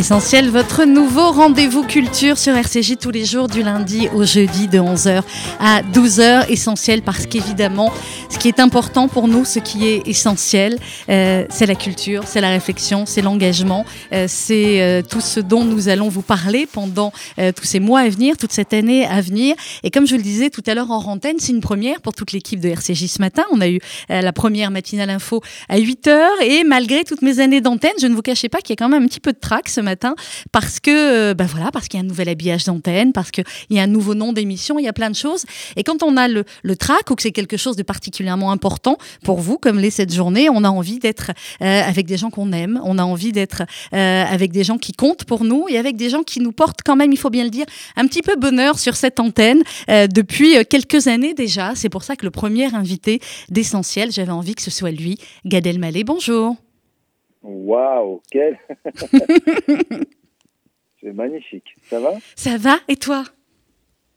Essentiel, votre nouveau rendez-vous culture sur RCJ tous les jours du lundi au jeudi de 11h à 12h. Essentiel parce qu'évidemment, ce qui est important pour nous, ce qui est essentiel, euh, c'est la culture, c'est la réflexion, c'est l'engagement, euh, c'est euh, tout ce dont nous allons vous parler pendant tous ces mois à venir, toute cette année à venir. Et comme je le disais tout à l'heure en rantaine, c'est une première pour toute l'équipe de RCJ ce matin. On a eu la première matinale info à 8h et malgré toutes mes années d'antenne, je ne vous cachais pas qu'il y a quand même un petit peu de trac ce matin parce que, ben voilà, parce qu'il y a un nouvel habillage d'antenne, parce qu'il y a un nouveau nom d'émission, il y a plein de choses. Et quand on a le, le trac ou que c'est quelque chose de particulièrement important pour vous, comme l'est cette journée, on a envie d'être euh, avec des gens qu'on aime, on a envie d'être euh, avec des gens qui comptent pour nous et avec des gens qui nous portent quand même, il faut bien le dire, un petit peu bonheur sur cette antenne depuis quelques années déjà. C'est pour ça que le premier invité d'Essentiel, j'avais envie que ce soit lui, Gad Elmaleh. Bonjour. Waouh, quel C'est magnifique. Ça va Ça va? Et toi?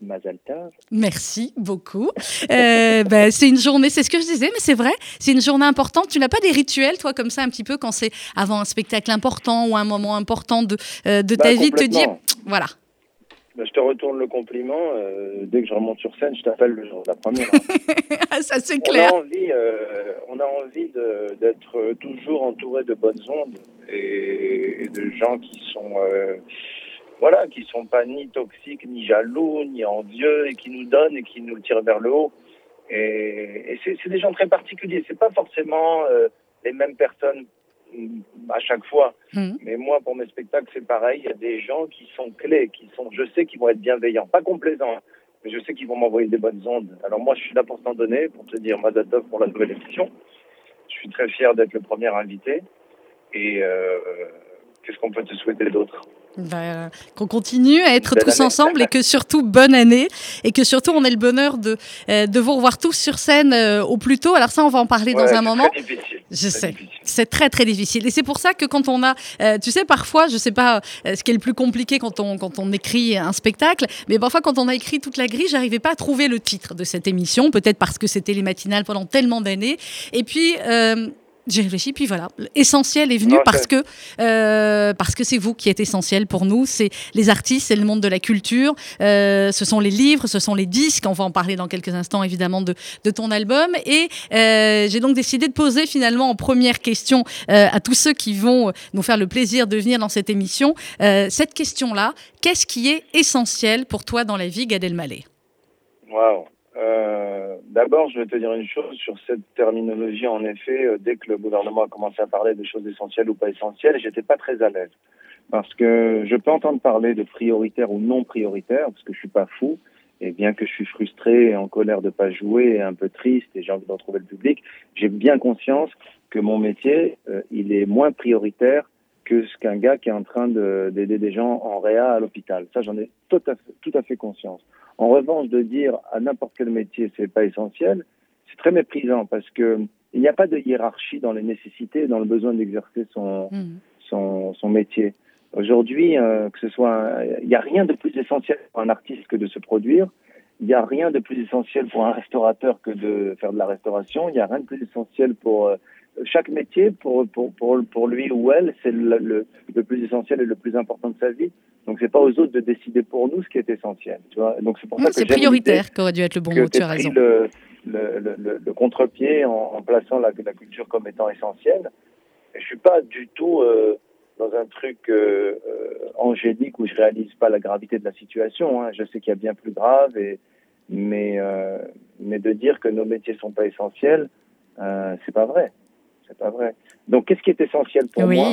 Mazalta. Merci beaucoup. Euh, ben, c'est une journée, c'est ce que je disais, mais c'est vrai, c'est une journée importante. Tu n'as pas des rituels, toi, comme ça, un petit peu, quand c'est avant un spectacle important ou un moment important de, euh, de ta Bah, vie, de te dire, voilà. Bah, je te retourne le compliment. euh, dès que je remonte sur scène, je t'appelle le jour de la première. Ah, ça, c'est on clair. a envie, euh, a envie d'être toujours entouré de bonnes ondes et, et de gens qui sont, euh, voilà, qui sont pas ni toxiques, ni jaloux, ni envieux et qui nous donnent et qui nous tirent vers le haut. Et, et c'est des gens très particuliers. C'est pas forcément euh, les mêmes personnes mm, à chaque fois. Mhm. Mais moi, pour mes spectacles, c'est pareil. Il y a des gens qui sont clés, qui sont, je sais qu'ils vont être bienveillants, pas complaisants, hein, mais je sais qu'ils vont m'envoyer des bonnes ondes. Alors moi, je suis là pour t'en donner, pour te dire Mazatov pour la nouvelle émission. Suis très fier d'être le premier invité. Et euh, qu'est-ce qu'on peut te souhaiter d'autre? Ben, qu'on continue à être tous année. ensemble et que surtout bonne année et que surtout on ait le bonheur de, euh, de vous revoir tous sur scène euh, au plus tôt. Alors ça, on va en parler dans un moment. Je sais. C'est très très difficile et c'est pour ça que quand on a, euh, tu sais, parfois, je sais pas euh, ce qui est le plus compliqué quand on quand on écrit un spectacle, mais parfois quand on a écrit toute la grille, j'arrivais pas à trouver le titre de cette émission, peut-être parce que c'était les matinales pendant tellement d'années. Et puis euh, j'ai réfléchi, puis voilà, essentiel est venu parce que euh, parce que c'est vous qui êtes essentiel pour nous. C'est les artistes, c'est le monde de la culture, euh, ce sont les livres, ce sont les disques. On va en parler dans quelques instants évidemment de, de ton album. Et euh, j'ai donc décidé de poser finalement en première question euh, à tous ceux qui vont nous faire le plaisir de venir dans cette émission euh, cette question-là. Qu'est-ce qui est essentiel pour toi dans la vie, Gad Elmaleh? Waouh. Euh, D'abord, je vais te dire une chose sur cette terminologie. En effet, euh, dès que le gouvernement a commencé à parler de choses essentielles ou pas essentielles, j'étais pas très à l'aise. Parce que je peux entendre parler de prioritaire ou non prioritaire, parce que je suis pas fou. Et bien que je suis frustré et en colère de pas jouer et un peu triste et j'ai envie d'en trouver le public, j'ai bien conscience que mon métier, euh, il est moins prioritaire que ce qu'un gars qui est en train de- d'aider des gens en réa à l'hôpital. Ça, j'en ai tout à fait conscience. En revanche, de dire à n'importe quel métier c'est pas essentiel, c'est très méprisant parce que il n'y a pas de hiérarchie dans les nécessités, dans le besoin d'exercer son, Mhm. son, son métier. Aujourd'hui, euh, que ce soit, il n'y a rien de plus essentiel pour un artiste que de se produire. Il n'y a rien de plus essentiel pour un restaurateur que de faire de la restauration. Il n'y a rien de plus essentiel pour euh, chaque métier, pour, pour, pour, pour lui ou elle, c'est le, le, le plus essentiel et le plus important de sa vie. Donc c'est pas aux autres de décider pour nous ce qui est essentiel. Tu vois Donc c'est pour ça que C'est prioritaire qu'aurait dû être le bon mot. Tu as raison. le, le, le, le, le contre-pied en, en plaçant la, la culture comme étant essentielle. Je suis pas du tout euh, dans un truc euh, euh, angélique où je réalise pas la gravité de la situation. Hein. Je sais qu'il y a bien plus grave, et, mais, euh, mais de dire que nos métiers sont pas essentiels, euh, c'est pas vrai. C'est pas vrai. Donc, qu'est-ce qui est essentiel pour Oui. moi?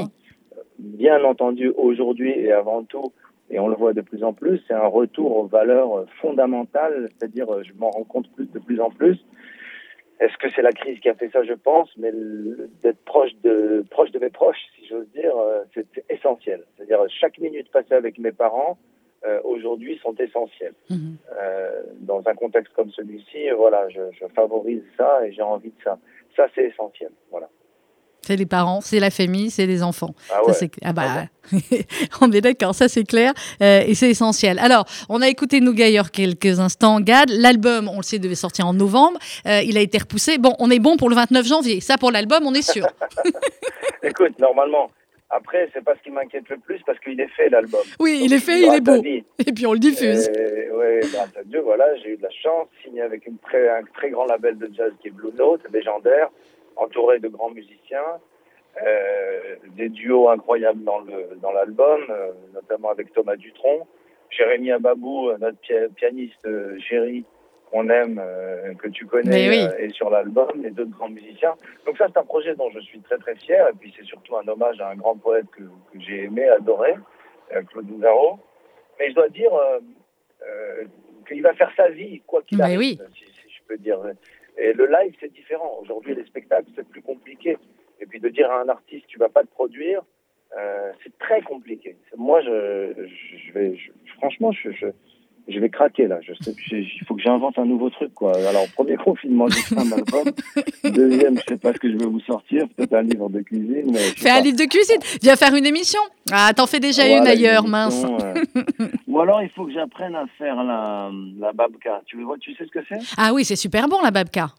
Bien entendu, aujourd'hui et avant tout, et on le voit de plus en plus, c'est un retour aux valeurs fondamentales, c'est-à-dire euh, je m'en rends compte plus, de plus en plus. Est-ce que c'est la crise qui a fait ça? Je pense, mais d'être proche de, proche de mes proches, si j'ose dire, euh, c'est essentiel. C'est-à-dire chaque minute passée avec mes parents, euh, aujourd'hui, sont essentielles. Euh, dans un contexte comme celui-ci, voilà, je, je favorise ça et j'ai envie de ça. Ça, c'est essentiel. Voilà. C'est les parents, c'est la famille, c'est les enfants. Ah ouais. Ça, ah bah, on est d'accord, ça c'est clair euh, et c'est essentiel. Alors, on a écouté nous Gaillard quelques instants. Gad, l'album, on le sait, devait sortir en novembre. Euh, il a été repoussé. Bon, on est bon pour le 29 janvier. Ça, pour l'album, on est sûr. Écoute, normalement, après, c'est pas ce qui m'inquiète le plus parce qu'il est fait l'album. Oui, Donc, il est fait, il est beau. vie. Et puis on le diffuse. Oui, grâce à Dieu, voilà, j'ai eu de la chance, signé avec une très, un très grand label de jazz qui est Blue Note, légendaire, entouré de grands musiciens, euh, des duos incroyables dans le dans l'album, euh, notamment avec Thomas Dutronc, Jérémy Ababou, euh, notre pia- pianiste euh, chéri qu'on aime, que tu connais, oui. est sur l'album, et d'autres grands musiciens. Donc ça, c'est un projet dont je suis très très fier, et puis c'est surtout un hommage à un grand poète que, que j'ai aimé, adoré, Claude Nougaro. Mais je dois dire qu'il va faire sa vie, quoi qu'il arrive, oui. si, si je peux dire. Et le live, c'est différent. Aujourd'hui, les spectacles, c'est plus compliqué. Et puis de dire à un artiste, tu vas pas te produire, euh, c'est très compliqué. Moi, je, je vais, je- franchement, je, je, je vais craquer là. Je sais, il faut que j'invente un nouveau truc, quoi. Alors, premier confinement, j'ai fait un album. Deuxième, je sais pas ce que je vais vous sortir. Peut-être un livre de cuisine. Fais un livre de cuisine. Viens faire une émission. Ah, t'en fais déjà une ailleurs, mince. euh. Ou alors, il faut que j'apprenne à faire la, la babka. Tu vois, tu sais ce que c'est? Ah oui, c'est super bon la babka.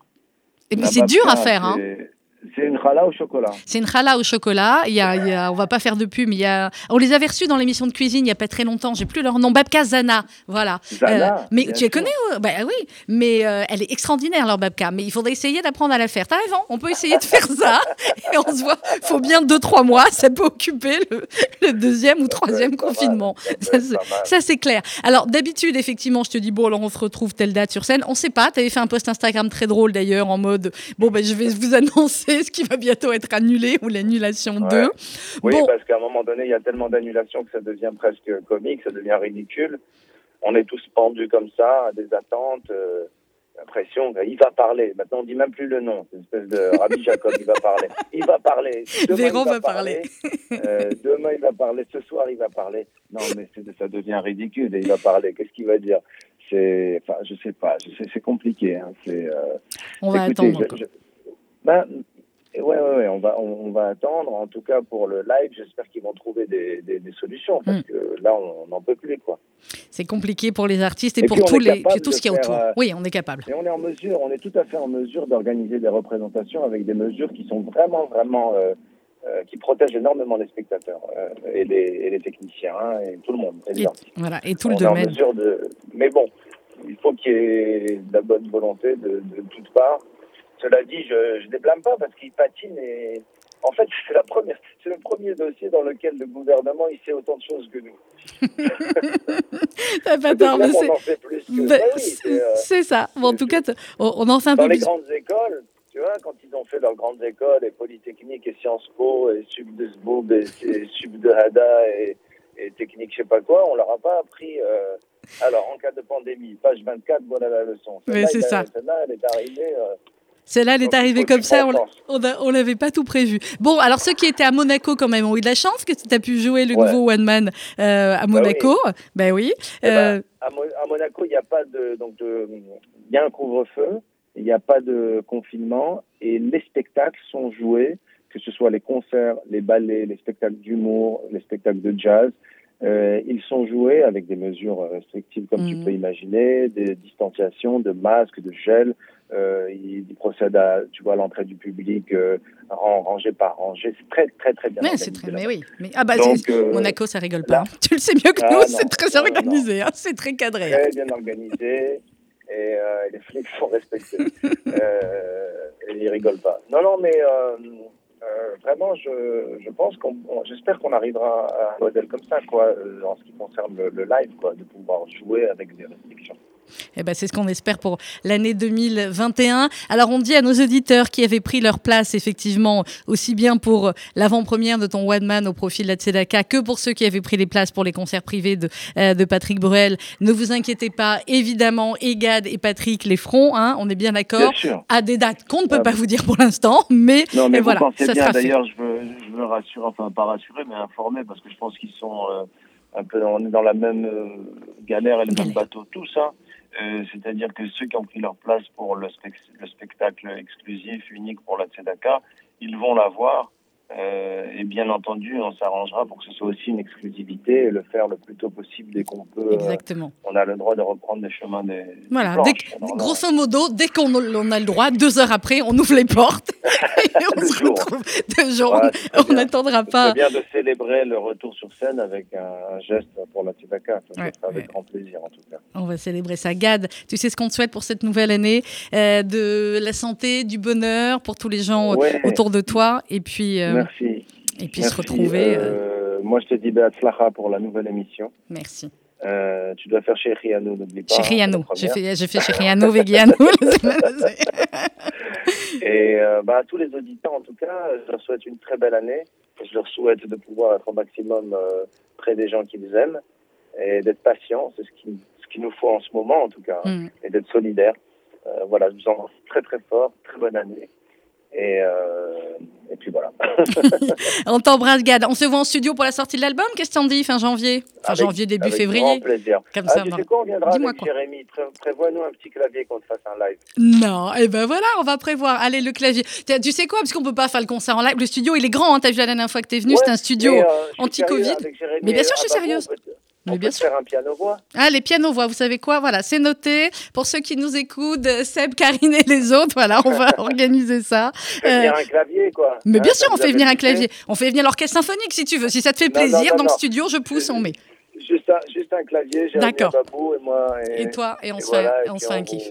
Et puis c'est dur à faire. Hein. C'est- une challah au chocolat. C'est une challah au chocolat. Il y a, il y a- on va pas faire de pub, mais il y a, on les avait reçus dans l'émission de cuisine il y a pas très longtemps. J'ai plus leur nom. Babka Zana, voilà. Zana, Euh, mais tu les connais euh Bah oui. Mais euh, elle est extraordinaire leur babka. Mais il faudrait essayer d'apprendre à la faire. T'as raison. On peut essayer de faire ça. et on se voit. Faut bien deux trois mois. Ça peut occuper le, le deuxième ou troisième confinement. Ça c'est- clair. Alors, d'habitude, effectivement, je te dis, bon, alors on se retrouve telle date sur scène. On sait pas. Tu avais fait un post Instagram très drôle d'ailleurs, en mode, bon, ben, je vais vous annoncer ce qui va bientôt être annulé ou l'annulation Ouais. 2. Oui, Bon. parce qu'à un moment donné, il y a tellement d'annulations que ça devient presque comique, ça devient ridicule. On est tous pendus comme ça, à des attentes, euh, l'impression qu'il va parler. Maintenant, on dit même plus le nom. C'est une espèce de Rabbi Jacob, il va parler. Il va parler. Demain, Véran il va parler. Euh, demain, il va parler. Ce soir, il va parler. Non, mais ça devient ridicule. Et il va parler. Qu'est-ce qu'il va dire? C'est, enfin, je sais pas. Je sais, c'est compliqué. Hein. C'est. euh, On va attendre. je- ben, ouais, ouais, ouais, on va, on, on va attendre. En tout cas, pour le live, j'espère qu'ils vont trouver des, des, des solutions parce Mm. que là, on n'en peut plus, quoi. C'est compliqué pour les artistes et, Et pour tous est les, puis tout ce qu'il y a faire, autour. euh, Oui, on est capable. Et on est en mesure, on est tout à fait en mesure d'organiser des représentations avec des mesures qui sont vraiment, vraiment, euh, euh, qui protègent énormément les spectateurs et, les, et les techniciens hein, et tout le monde. et Et, voilà, et tout le est en domaine. mesure de. Mais bon, il faut qu'il y ait de la bonne volonté de, de toutes parts. Cela dit, je ne les blâme pas parce qu'ils patinent et. En fait, c'est la première, c'est le premier dossier dans lequel le gouvernement il sait autant de choses que nous. T'as pas tort, c'est- en fait Ben oui, euh, ça. Bon, en tout cas, on on en fait un dans peu les plus. grandes écoles, tu vois, quand ils ont fait leurs grandes écoles, et Polytechnique et Sciences Po, et Sub de Sboub, et, et Sub de Hada, et, et Technique, je sais pas quoi, on leur a pas appris. euh, alors, en cas de pandémie, page 24, voilà la leçon. Mais c'est ça. Celle-là, elle est arrivée. euh, Celle-là, elle est arrivée comme ça. On, on l'avait pas tout prévu. Bon, alors ceux qui étaient à Monaco quand même ont eu de la chance que tu as pu jouer le Ouais. nouveau One Man euh, à Monaco. Ben oui. Eh ben, Euh, à, Mo- à Monaco, il n'y a pas de. Donc, de- y a un couvre-feu, il n'y a pas de confinement, et les spectacles sont joués, que ce soit les concerts, les ballets, les spectacles d'humour, les spectacles de jazz. euh, ils sont joués avec des mesures restrictives, comme tu Mhm. peux imaginer, des distanciations, de masques, de gel. Euh, ils procèdent à, tu vois, l'entrée du public, euh, rang- rangée par rangée. C'est très, très, très bien mais c'est très. Mais oui. Mais, ah bah, Donc, euh, Monaco, ça rigole pas. là-. Tu le sais mieux que Ah, nous. C'est très organisé. hein. C'est très cadré. très bien organisé et euh, les flics sont respectés. euh, et ils rigolent pas. Non, non, mais euh, vraiment, je, je pense qu'on, on- j'espère qu'on arrivera à un modèle comme ça, quoi, en ce qui concerne le, le live, quoi, de pouvoir jouer avec des restrictions. Eh ben, c'est ce qu'on espère pour l'année 2021. Alors, on dit à nos auditeurs qui avaient pris leur place, effectivement, aussi bien pour l'avant-première de ton One Man au profil de la Tzedaka que pour ceux qui avaient pris les places pour les concerts privés de, euh, de Patrick Bruel. Ne vous inquiétez pas, évidemment, Egad et Patrick les feront, hein, on est bien d'accord, à des dates qu'on ne peut Ah, pas vous dire pour l'instant, mais, Non, mais vous voilà, pensez ça bien, sera d'ailleurs, je veux, je veux rassurer, enfin, pas rassurer, mais informer, parce que je pense qu'ils sont euh, un peu, on est dans la même euh, galère et le même bateau tous, hein. Euh, C'est-à-dire que ceux qui ont pris leur place pour le, le spectacle exclusif, unique pour la Tzedaka, ils vont l'avoir. Euh, et bien entendu, on s'arrangera pour que ce soit aussi une exclusivité et le faire le plus tôt possible dès qu'on peut. euh, Exactement. on a le droit de reprendre les chemins des. Voilà, planches. dès grosso modo, dès qu'on on a le droit, deux heures après, on ouvre les portes et on se jour. retrouve deux jours. Voilà, c'est on n'attendra C'est pas. bien de célébrer le retour sur scène avec un, un geste pour la Ouais, sera avec ouais. grand plaisir en tout cas. On va célébrer ça. Gad, tu sais ce qu'on te souhaite pour cette nouvelle année Euh, De la santé, du bonheur pour tous les gens Ouais. autour de toi et puis, Merci. et puis se retrouver. euh, Euh, moi, je te dis Beatzlacha pour la nouvelle émission. merci. Euh, tu dois faire chez Riano, n'oublie pas. Chez hein, Riano. c'est J'ai fait, j'ai fait chez Riano, Vegiano. Et euh, bah, à tous les auditeurs, en tout cas, je leur souhaite une très belle année. Je leur souhaite de pouvoir être au maximum euh, près des gens qu'ils aiment et d'être patients. C'est ce qu'il ce qu'il nous faut en ce moment, en tout cas, Mm. et d'être solidaires. Voilà, je vous embrasse très très fort. Très bonne année. Et, euh, et puis voilà. On t'embrasse, Gad. On se voit en studio pour la sortie de l'album. Qu'est-ce que t'en dis Fin janvier Fin Avec- janvier, début Avec février. grand plaisir. Comme Ah, ça, tu on sais quoi, on viendra Dis-moi avec quoi. Jérémy. Pré- Prévois-nous un petit clavier qu'on te fasse un live. Non, et ben voilà, on va prévoir. Allez, le clavier. Tu sais quoi Parce qu'on peut pas faire le concert en live. Le studio, il est grand. Hein. T'as vu la dernière fois que t'es venu, Ouais, c'est un studio. euh, anti-Covid. Mais bien sûr, je suis Ababou, sérieuse. On Mais on bien peut sûr. faire un piano-voix. Ah, les pianos-voix, vous savez quoi? Voilà, c'est noté. Pour ceux qui nous écoutent, Seb, Karine et les autres, voilà, on va organiser ça. Fais venir un clavier, quoi. Mais Hein, bien sûr, on fait venir un fait clavier. On fait venir l'orchestre symphonique si tu veux. Si ça te fait Non, plaisir, non, dans le studio, je pousse, on met. Juste un, juste un clavier, Jérémy D'accord. Babou et moi. Et, Et toi, et on et se voilà, fait, on se fait un kiff.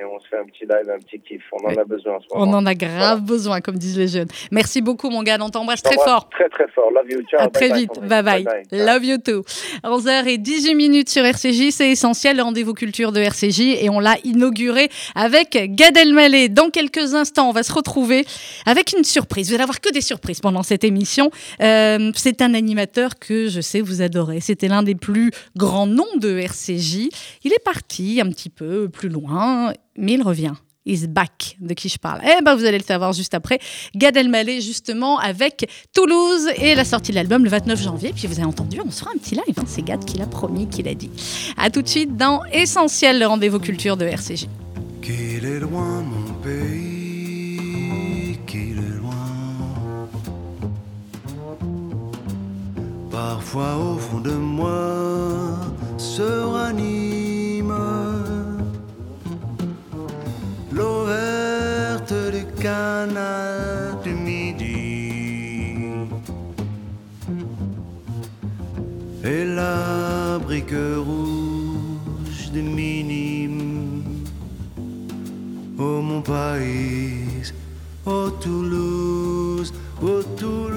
Et on se fait un petit live, un petit kiff. On en a besoin en ce On moment. en a grave besoin, comme disent les jeunes. Merci beaucoup, mon gars. On t'embrasse très fort. Très, très fort. Love you. Ciao. À très bye, vite. Bye bye. Love you too. 11h18 minutes sur RCJ, c'est essentiel, le rendez-vous culture de RCJ et on l'a inauguré avec Gad Elmaleh. Dans quelques instants, on va se retrouver avec une surprise. Vous allez avoir que des surprises pendant cette émission. Euh, c'est un animateur que je sais vous adorez. C'était l'un des plus grands noms de RCJ. Il est parti un petit peu plus loin, mais il revient. Is back, de qui je parle. Eh ben, vous allez le savoir juste après. Gad Elmaleh, justement, avec Toulouse et la sortie de l'album le 29 janvier. Puis vous avez entendu, on se fera un petit live. hein. C'est Gad qui l'a promis, qui l'a dit. À tout de suite dans Essentiel, le rendez-vous culture de RCJ. Qu'il est loin mon pays, qu'il est loin. Parfois au fond de moi se ranime l'eau verte du canal du midi et la brique rouge des minimes. Oh mon pays, oh Toulouse, oh Toulouse.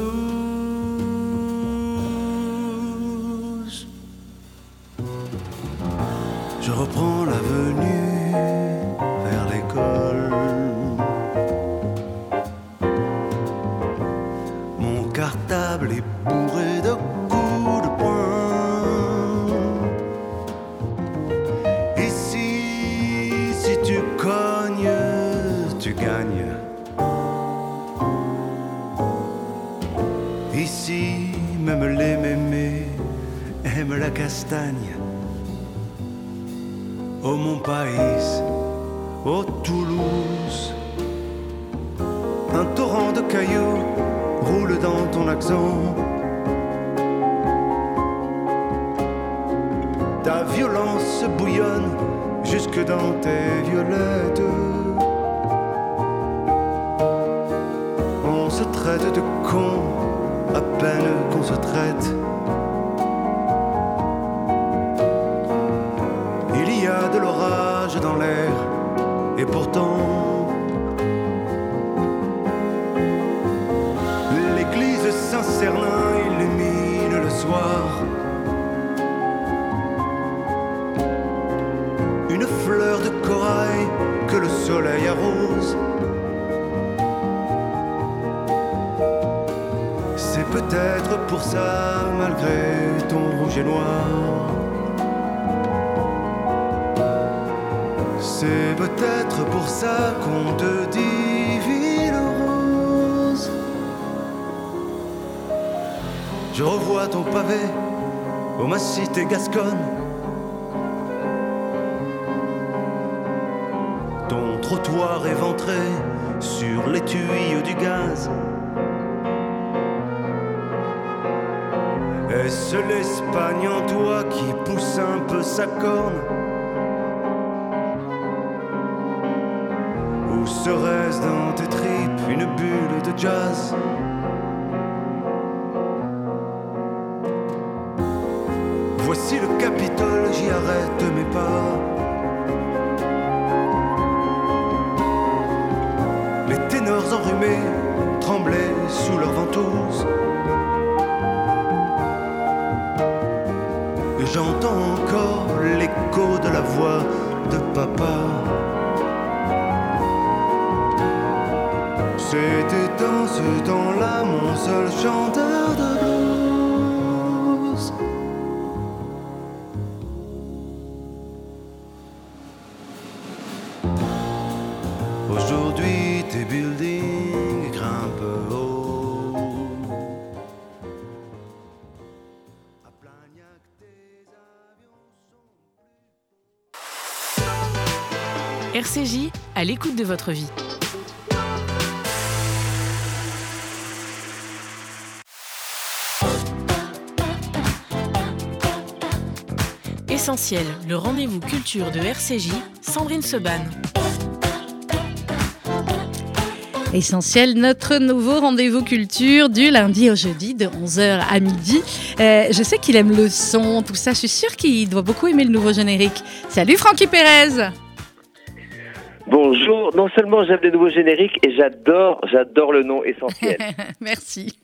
C'est peut-être pour ça, malgré ton rouge et noir. C'est peut-être pour ça qu'on te dit ville rose. Je revois ton pavé, ô ma cité gasconne. Ton trottoir éventré sur les tuyaux du gaz. Est-ce l'Espagne en toi qui pousse un peu sa corne Ou serait-ce dans tes tripes une bulle de jazz Voici le Capitole, j'y arrête mes pas. Les ténors enrhumés tremblaient sous leurs ventouses. L'écho de la voix de papa. C'était dans ce temps-là mon seul chanteur de blues. RCJ, à l'écoute de votre vie. Essentiel, le rendez-vous culture de RCJ, Sandrine Seban. Essentiel, notre nouveau rendez-vous culture du lundi au jeudi de 11h à midi. Euh, je sais qu'il aime le son, tout ça. Je suis sûre qu'il doit beaucoup aimer le nouveau générique. Salut Francky Pérez Bonjour, non seulement j'aime les nouveaux génériques et j'adore, j'adore le nom essentiel. Merci.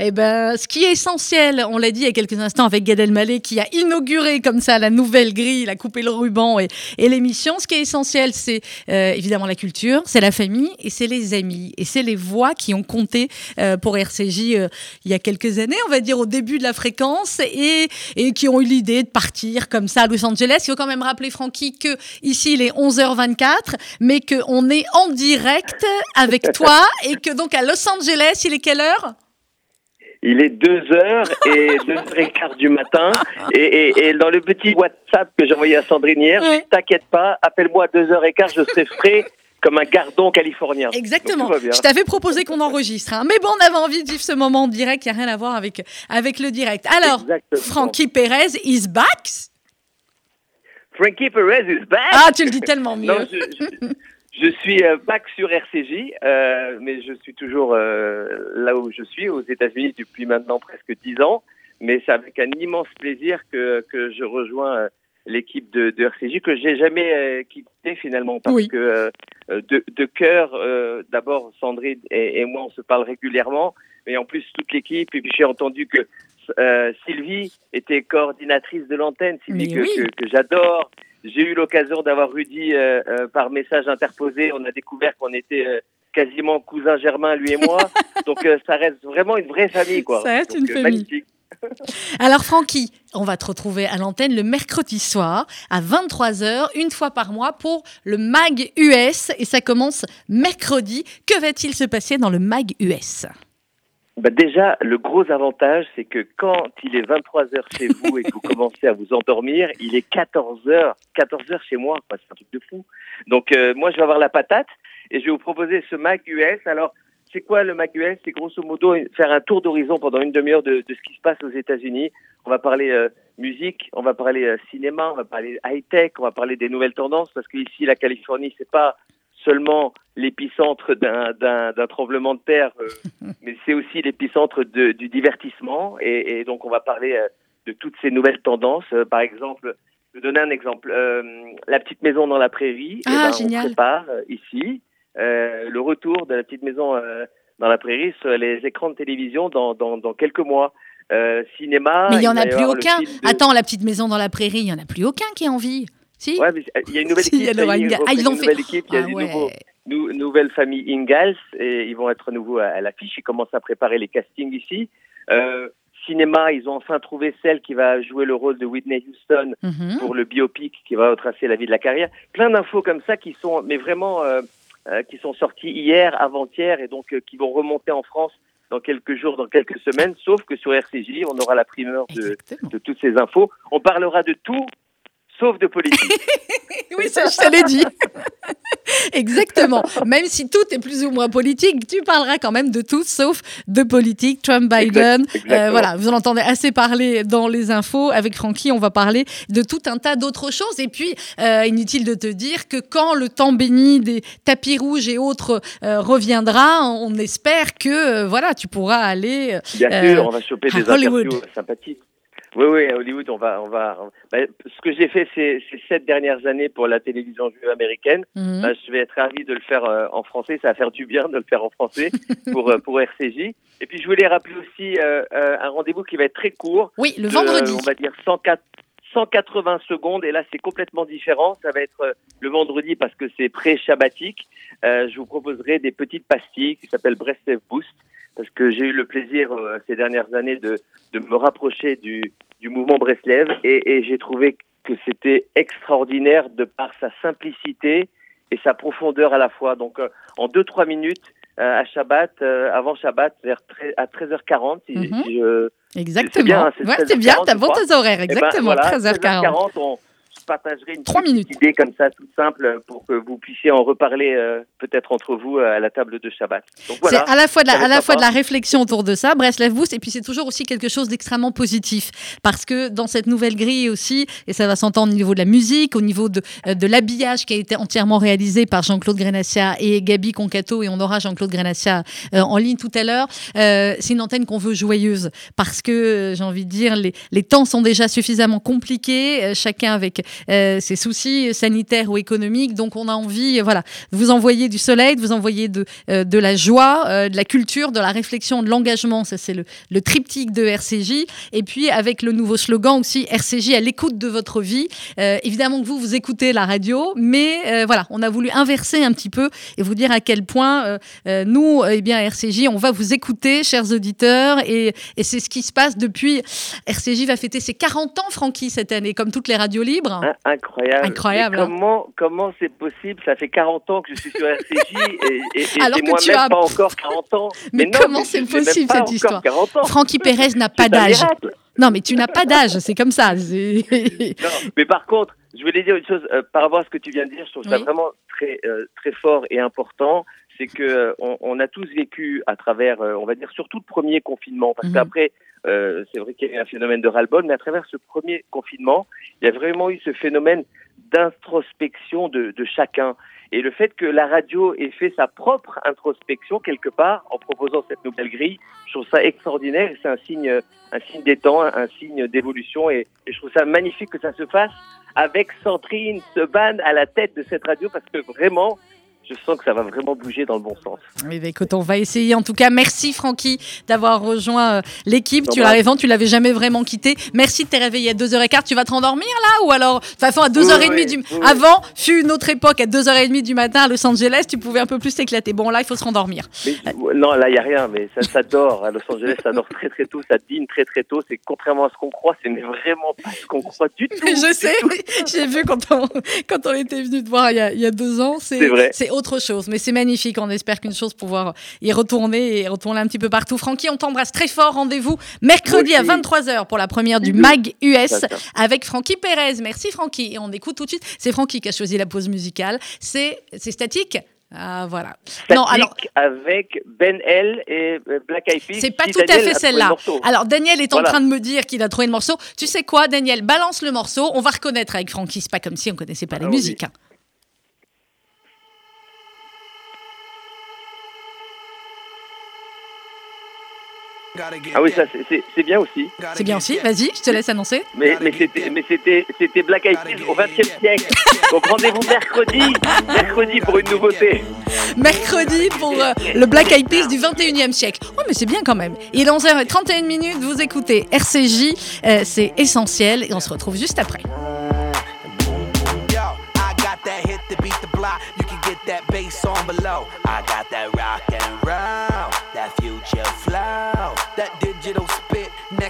Eh ben, ce qui est essentiel, on l'a dit il y a quelques instants avec Gad Elmaleh qui a inauguré comme ça la nouvelle grille, a coupé le ruban et, l'émission. Ce qui est essentiel, c'est euh, évidemment la culture, c'est la famille et c'est les amis et c'est les voix qui ont compté euh, pour RCJ euh, il y a quelques années, on va dire au début de la fréquence et, et qui ont eu l'idée de partir comme ça à Los Angeles. Il faut quand même rappeler Francky que ici il est 11h24 mais qu'on est en direct avec toi et que donc à Los Angeles, il est quelle heure? Il est 2h et 2h15 du matin et, et, et, dans le petit WhatsApp que j'ai envoyé à Sandrine hier, Ouais. t'inquiète pas, appelle-moi à 2h15, je serai frais comme un gardon californien. Exactement. Je t'avais proposé qu'on enregistre. hein. Mais bon, on avait envie de vivre ce moment en direct. Il n'y a rien à voir avec, avec le direct. Alors, Exactement. Frankie Perez is back. Frankie Perez is back Ah, tu le dis tellement mieux. Non, je, je- je suis euh, back sur RCJ, euh, mais je suis toujours euh, là où je suis, aux États-Unis, depuis maintenant presque dix ans. Mais c'est avec un immense plaisir que, que je rejoins l'équipe de, de RCJ, que j'ai jamais euh, quitté finalement, parce Oui. que euh, de, de cœur, euh, d'abord Sandrine et, et moi, on se parle régulièrement, mais en plus toute l'équipe. Et puis j'ai entendu que euh, Sylvie était coordinatrice de l'antenne, Sylvie que, oui. que, que j'adore. J'ai eu l'occasion d'avoir Rudy euh, euh, par message interposé. On a découvert qu'on était euh, quasiment cousins germains, lui et moi. Donc euh, ça reste vraiment une vraie famille, quoi. Ça reste Donc, une famille. magnifique. Alors, Francky, on va te retrouver à l'antenne le mercredi soir à 23h, une fois par mois, pour le MAG US. Et ça commence mercredi. Que va-t-il se passer dans le MAG US Bah déjà, le gros avantage, c'est que quand il est 23 heures chez vous et que vous commencez à vous endormir, il est 14 heures, 14 heures chez moi. C'est un truc de fou. Donc euh, moi, je vais avoir la patate et je vais vous proposer ce Mac US. Alors, c'est quoi le Mac US C'est grosso modo faire un tour d'horizon pendant une demi-heure de, de ce qui se passe aux États-Unis. On va parler euh, musique, on va parler euh, cinéma, on va parler high-tech, on va parler des nouvelles tendances parce qu'ici, la Californie, c'est pas seulement l'épicentre d'un- d'un d'un tremblement de terre, euh, mais c'est aussi l'épicentre du divertissement. Et, et donc, on va parler euh, de toutes ces nouvelles tendances. Euh, par exemple, je vais donner un exemple. Euh, la petite maison dans la prairie, Ah, eh ben, génial. on prépare ici le retour de la petite maison euh, dans la prairie sur les écrans de télévision dans, dans, dans quelques mois. Euh, cinéma. Mais il n'y en a plus aucun. de- Attends, la petite maison dans la prairie, il n'y en a plus aucun qui est en vie. Si Ouais, mais il y a une nouvelle Si, il y équipe. ils Ah, ils refont ont une fait. nouvelle équipe. Il y a Ah ouais. nou- nouvelle famille Ingalls et ils vont être à nouveau à, à l'affiche. Ils commencent à préparer les castings ici. Euh, cinéma, ils ont enfin trouvé celle qui va jouer le rôle de Whitney Houston Mhm. pour le biopic qui va retracer la vie de la carrière. Plein d'infos comme ça qui sont, mais vraiment, euh, euh, qui sont sorties hier, avant-hier et donc euh, qui vont remonter en France dans quelques jours, dans quelques semaines. Sauf que sur RCJ, on aura la primeur de, de toutes ces infos. On parlera de tout, sauf de politique. Oui, ça, je te l'ai dit. Exactement. Même si tout est plus ou moins politique, tu parleras quand même de tout sauf de politique. Trump, Biden. Euh, voilà, vous en entendez assez parler dans les infos. Avec Francky, on va parler de tout un tas d'autres choses. Et puis, euh, inutile de te dire que quand le temps béni des tapis rouges et autres euh, reviendra, on espère que voilà, tu pourras aller. Bien sûr, on va choper des interviews sympathiques. Oui, oui, à Hollywood, on va, on va. Bah, ce que j'ai fait ces, ces, sept dernières années pour la télévision juive américaine, mhm. bah, je vais être ravi de le faire euh, en français. Ça va faire du bien de le faire en français pour euh, pour RCJ. Et puis je voulais rappeler aussi euh, un rendez-vous qui va être très court. Oui, le vendredi. on va dire 104. 180 secondes et là c'est complètement différent. Ça va être le vendredi parce que c'est pré-shabbatique. je vous proposerai des petites pastilles qui s'appellent Breast Boost parce que j'ai eu le plaisir euh, ces dernières années de, de me rapprocher du, du mouvement Breslev et, et j'ai trouvé que c'était extraordinaire de par sa simplicité et sa profondeur à la fois. Donc euh, en 2-3 minutes euh, à Shabbat, avant Shabbat, vers à 13h40, si, mhm. je, Exactement. C'est bien, hein, c'est bien, t'as bon tes horaires, exactement, eh ben, voilà, 13h40. 13h40 partagerai une Trois minutes. idée comme ça, toute simple, pour que vous puissiez en reparler euh, peut-être entre vous euh, à la table de Shabbat. c'est à la fois de la, à la fois de la réflexion autour de ça, Breslev vous et puis c'est toujours aussi quelque chose d'extrêmement positif, parce que dans cette nouvelle grille aussi, et ça va s'entendre au niveau de la musique, au niveau de, euh, de l'habillage qui a été entièrement réalisé par Jean-Claude Grenassia et Gabi Concato, et on aura Jean-Claude Grenassia en ligne tout à l'heure. c'est une antenne qu'on veut joyeuse, parce que j'ai envie de dire, les, les temps sont déjà suffisamment compliqués, chacun avec ces soucis sanitaires ou économiques. Donc on a envie, voilà, de vous envoyer du soleil, de vous envoyer de, euh, de la joie, euh, de la culture, de la réflexion, de l'engagement. Ça c'est le, le, triptyque de RCJ. Et puis avec le nouveau slogan aussi, RCJ à l'écoute de votre vie. évidemment que vous, vous écoutez la radio, mais voilà, on a voulu inverser un petit peu et vous dire à quel point nous, eh bien, RCJ, on va vous écouter, chers auditeurs, et, et c'est ce qui se passe depuis. RCJ va fêter ses 40 ans, Francky, cette année, comme toutes les radios libres. Incroyable. Incroyable. Hein. comment comment c'est possible? Ça fait 40 ans que je suis sur RCJ et, et, et moi-même pas encore 40 ans. Mais, comment c'est possible cette histoire? Francky Pérez n'a pas d'âge. Non, mais tu n'as pas d'âge, c'est comme ça. mais par contre, je voulais dire une chose euh, par rapport à ce que tu viens de dire. Je trouve ça vraiment très euh, très fort et important. C'est que euh, on, on, a tous vécu à travers, on va dire surtout le premier confinement, parce mhm. qu'après euh, c'est vrai qu'il y a un phénomène de ras-le-bol, mais à travers ce premier confinement, il y a vraiment eu ce phénomène d'introspection de, de, chacun. Et le fait que la radio ait fait sa propre introspection quelque part en proposant cette nouvelle grille, je trouve ça extraordinaire. C'est un signe, un signe des temps, un signe d'évolution, et, et, je trouve ça magnifique que ça se fasse avec Sandrine Seban à la tête de cette radio, parce que vraiment, je sens que ça va vraiment bouger dans le bon sens. Oui, bah, écoute, on va essayer. En tout cas, merci Francky d'avoir rejoint euh, l'équipe. Tu l'avais tu l'avais jamais vraiment quitté. Merci de t'être réveillé à 2h15. Tu vas te rendormir là Ou alors, de toute façon, à 2h30 du Avant, fut une autre époque, à 2h30 du matin à Los Angeles, tu pouvais un peu plus t'éclater. Bon, là, il faut se rendormir. non, là, il n'y a rien, mais ça, ça, dort. À Los Angeles, ça dort très très tôt, ça dîne très très tôt. C'est contrairement à ce qu'on croit, c'est vraiment pas ce qu'on croit du tout. Je sais, j'ai vu quand on, quand on était venu te voir il y a, il y a deux ans. C'est vrai autre chose. Mais c'est magnifique. On espère qu'une chose pouvoir y retourner et retourner un petit peu partout. Francky, on t'embrasse très fort. Rendez-vous mercredi à 23h pour la première du MAG US avec Francky Pérez. Merci Francky. Et on écoute tout de suite. C'est Francky qui a choisi la pause musicale. C'est statique. Ah voilà. Statique non, alors avec Ben L et euh, Black Eyed Peas. C'est pas tout à fait celle-là. Alors Daniel est en train de me dire qu'il a trouvé le morceau. Tu sais quoi, Daniel, balance le morceau. On va reconnaître avec Francky. C'est pas comme si on connaissait pas les ah musiques. Hein. Ah oui, ça c'est bien aussi. C'est bien aussi, vas-y, je te laisse annoncer. Mais, mais c'était Black Eyed Peas au XXe siècle. Donc rendez-vous mercredi, mercredi pour une nouveauté. Mercredi pour euh, le Black Eyed Peas du 21e siècle. Oh mais c'est bien quand même. Il est 11h31 minutes, vous écoutez RCJ, euh, c'est essentiel et on se retrouve juste après. that bass on below. I got that rock and roll,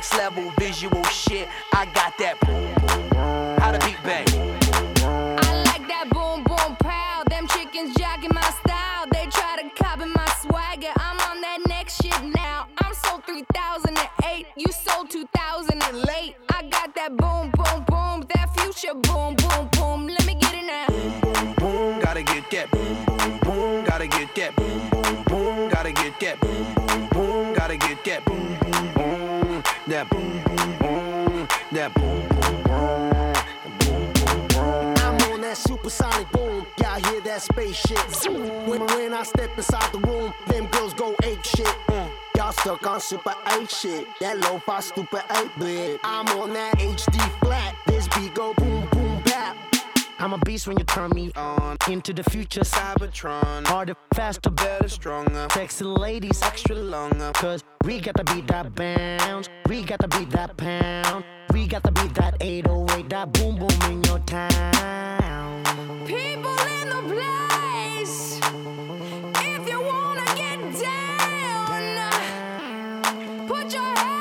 next level visual shit. I got that boom boom. How the beat bang? I like that boom boom pow. Them chickens jogging my style. They try to copy my swagger. I'm on that next shit now. I'm sold 3008. You sold 2000 and late. I got that boom boom boom. That future boom When, when I step inside the room, them girls go ape shit. Mm. Y'all stuck on super 8 shit. That low fi stupid 8 bit. I'm on that HD flat. This beat go boom, boom, bap. I'm a beast when you turn me on. Into the future, Cybertron. Harder, faster, better, stronger. Sexy ladies, extra longer. Cause we got to beat that bounce. We got to beat that pound. We got to beat that 808, that boom boom in your town. People in the place. Put your hands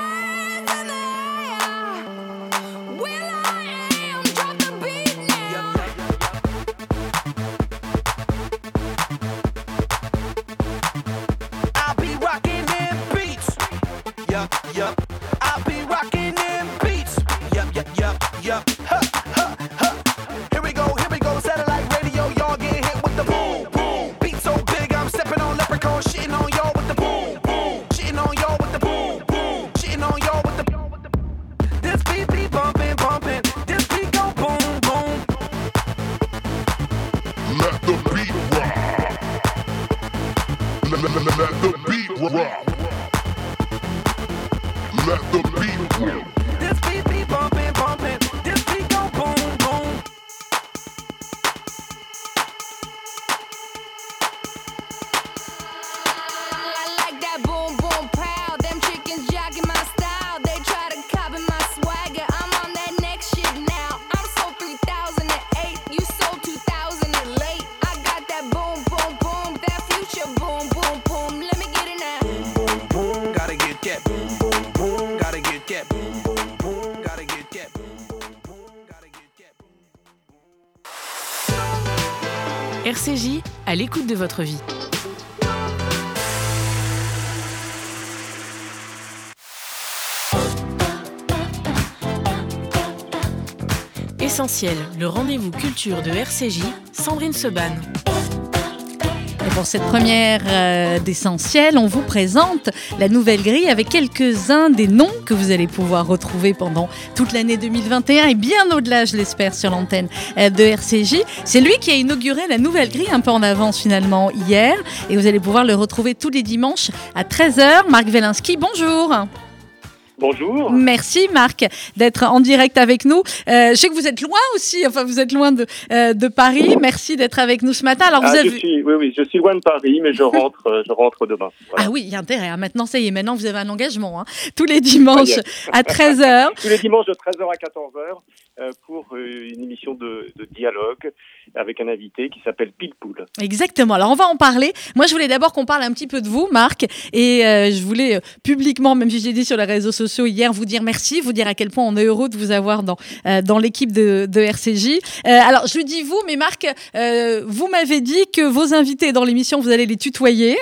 votre vie. Essentiel, le rendez-vous culture de RCJ, Sandrine Seban. Pour cette première euh, d'essentiel, on vous présente la nouvelle grille avec quelques-uns des noms que vous allez pouvoir retrouver pendant toute l'année 2021 et bien au-delà, je l'espère, sur l'antenne euh, de RCJ. C'est lui qui a inauguré la nouvelle grille un peu en avance finalement hier et vous allez pouvoir le retrouver tous les dimanches à 13h. Marc Velinski, bonjour. Bonjour. Merci Marc d'être en direct avec nous. Euh, je sais que vous êtes loin aussi, enfin vous êtes loin de, euh, de Paris. Merci d'être avec nous ce matin. Alors vous Ah, avez... je suis, oui, oui, je suis loin de Paris, mais je rentre, euh, je rentre demain. Voilà. Ah oui, il y a intérêt. hein. Maintenant, ça y est, maintenant vous avez un engagement. hein. Tous les dimanches à 13h. Tous les dimanches de 13h à 14h euh, pour une émission de, de dialogue avec un invité qui s'appelle Pilpoul. Exactement. Alors on va en parler. Moi, je voulais d'abord qu'on parle un petit peu de vous, Marc. Et euh, je voulais euh, publiquement, même si j'ai dit sur les réseaux sociaux hier, vous dire merci, vous dire à quel point on est heureux de vous avoir dans, euh, dans l'équipe de, de RCJ. Alors, je dis vous, mais Marc, vous m'avez dit que vos invités dans l'émission, vous allez les tutoyer.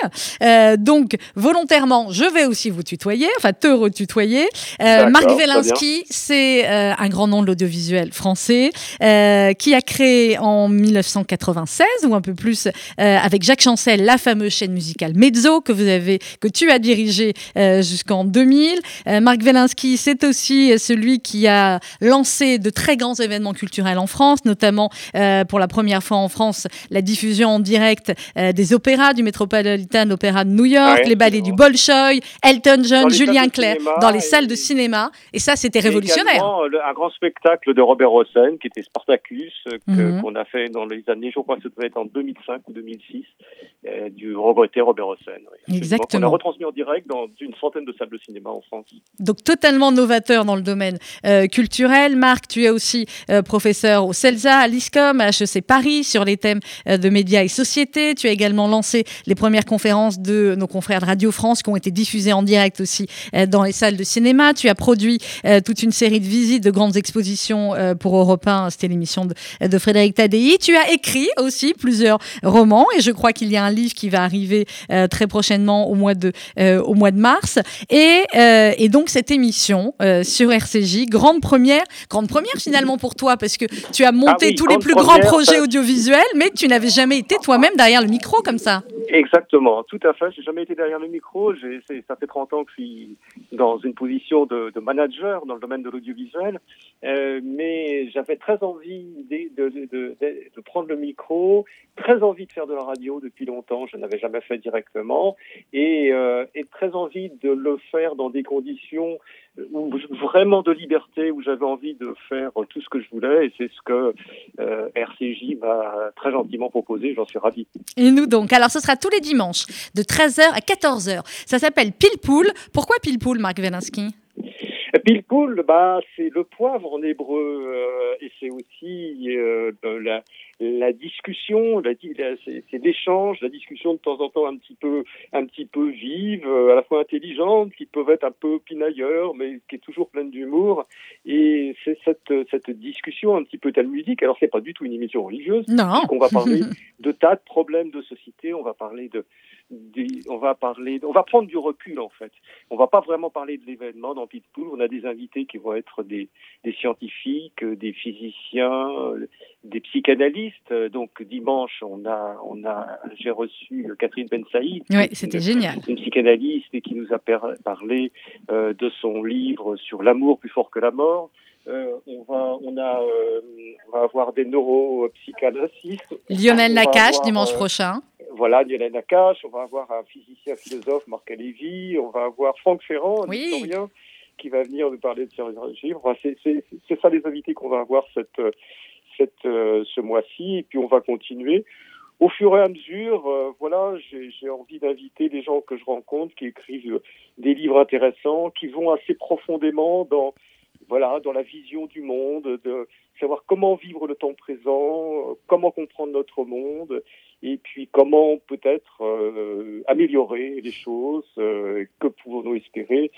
Donc, volontairement, je vais aussi vous tutoyer, enfin te retutoyer. Marc très Velinski, c'est un grand nom de l'audiovisuel français qui a créé en 1996 ou un peu plus euh, avec Jacques Chancel la fameuse chaîne musicale Mezzo que vous avez que tu as dirigée euh, jusqu'en 2000. Euh, Marc Velinski, c'est aussi celui qui a lancé de très grands événements culturels en France, notamment pour la première fois en France la diffusion en direct des opéras du Metropolitan Opera de New York, Ouais, les ballets du. Bolshoi, Elton John, Julien Clerc, dans les salles de cinéma. Et ça, c'était révolutionnaire. le- un grand spectacle de Robert Hossein qui était Spartacus, Mhm. qu'on a fait dans les années, je crois que ça devait être en 2005 ou 2006, euh, du regretté Robert Hossein. oui. Exactement. On a retransmis en direct dans une centaine de salles de cinéma en France. Donc totalement novateur dans le domaine euh, culturel. Marc, tu es aussi euh, professeur au CELSA, à l'ISCOM, à HEC Paris, sur les thèmes euh, de médias et société. Tu as également lancé les premières conférences de nos confrères de Radio France qui ont été diffusées en direct aussi dans les salles de cinéma. Tu as produit toute une série de visites, de grandes expositions pour Europe 1. C'était l'émission de, de Frédéric Tadei. Tu as écrit aussi plusieurs romans et je crois qu'il y a un livre qui va arriver euh, très prochainement au mois de, euh, au mois de mars. Et, euh, et donc cette émission sur RCJ, grande première, grande première finalement pour toi parce que tu as monté Ah oui, tous les plus grands projets audiovisuels, mais tu n'avais jamais été toi-même derrière le micro comme ça. Exactement, tout à fait. J'ai jamais été derrière le micro. Ça fait 30 ans que je suis dans une position de, de manager dans le domaine de l'audiovisuel. Mais j'avais très envie de, de, de, de- prendre le micro, très envie de faire de la radio depuis longtemps. Je n'avais jamais fait directement et, euh, très envie de le faire dans des conditions vraiment de liberté, où j'avais envie de faire tout ce que je voulais. Et c'est ce que euh, RCJ m'a très gentiment proposé. J'en suis ravi. Et nous donc. Alors ce sera tous les dimanches de 13h à 14h. Ça s'appelle Pile Poule. Pourquoi Pile Poule, Marc Velinsky Pile poule, bah, c'est le poivre en hébreu euh, et c'est aussi euh, la, la discussion, la, la- c'est l'échange, la discussion de temps en temps un petit peu, un petit peu vive, euh, à la fois intelligente, qui peuvent être un peu pinailleurs, mais qui est toujours pleine d'humour. Et c'est cette, cette discussion un petit peu talmudique. Alors c'est pas du tout une émission religieuse, Non. puisqu'on va parler de tas de problèmes de société. On va parler de, on va parler, on va prendre du recul en fait. On va pas vraiment parler de l'événement dans Pitbull. On a des invités qui vont être des, des scientifiques, euh, des physiciens, euh, des psychanalystes. Euh, Donc dimanche, on a, on a, j'ai reçu Catherine Ben Saïd. Oui, c'était génial. Une psychanalyste et qui nous a parlé euh, de son livre sur l'amour plus fort que la mort. Euh, on va, on a, euh, on va avoir des neuropsychanalystes. Lionel On va Nakache avoir, dimanche euh, prochain. voilà, Lionel Nakache, on va avoir un physicien philosophe, Marc Lévy, on va avoir Franck Ferrand, un Oui. historien, qui va venir nous parler de sérologie. Enfin, c'est, ça les invités qu'on va avoir cette, cette, ce mois-ci, et puis on va continuer. Au fur et à mesure, euh, voilà, j'ai, envie d'inviter les gens que je rencontre qui écrivent des livres intéressants, qui vont assez profondément dans, voilà, dans la vision du monde, de savoir comment vivre le temps présent, euh, comment comprendre notre monde, et puis comment peut-être euh, améliorer les choses, euh, que pouvons-nous espérer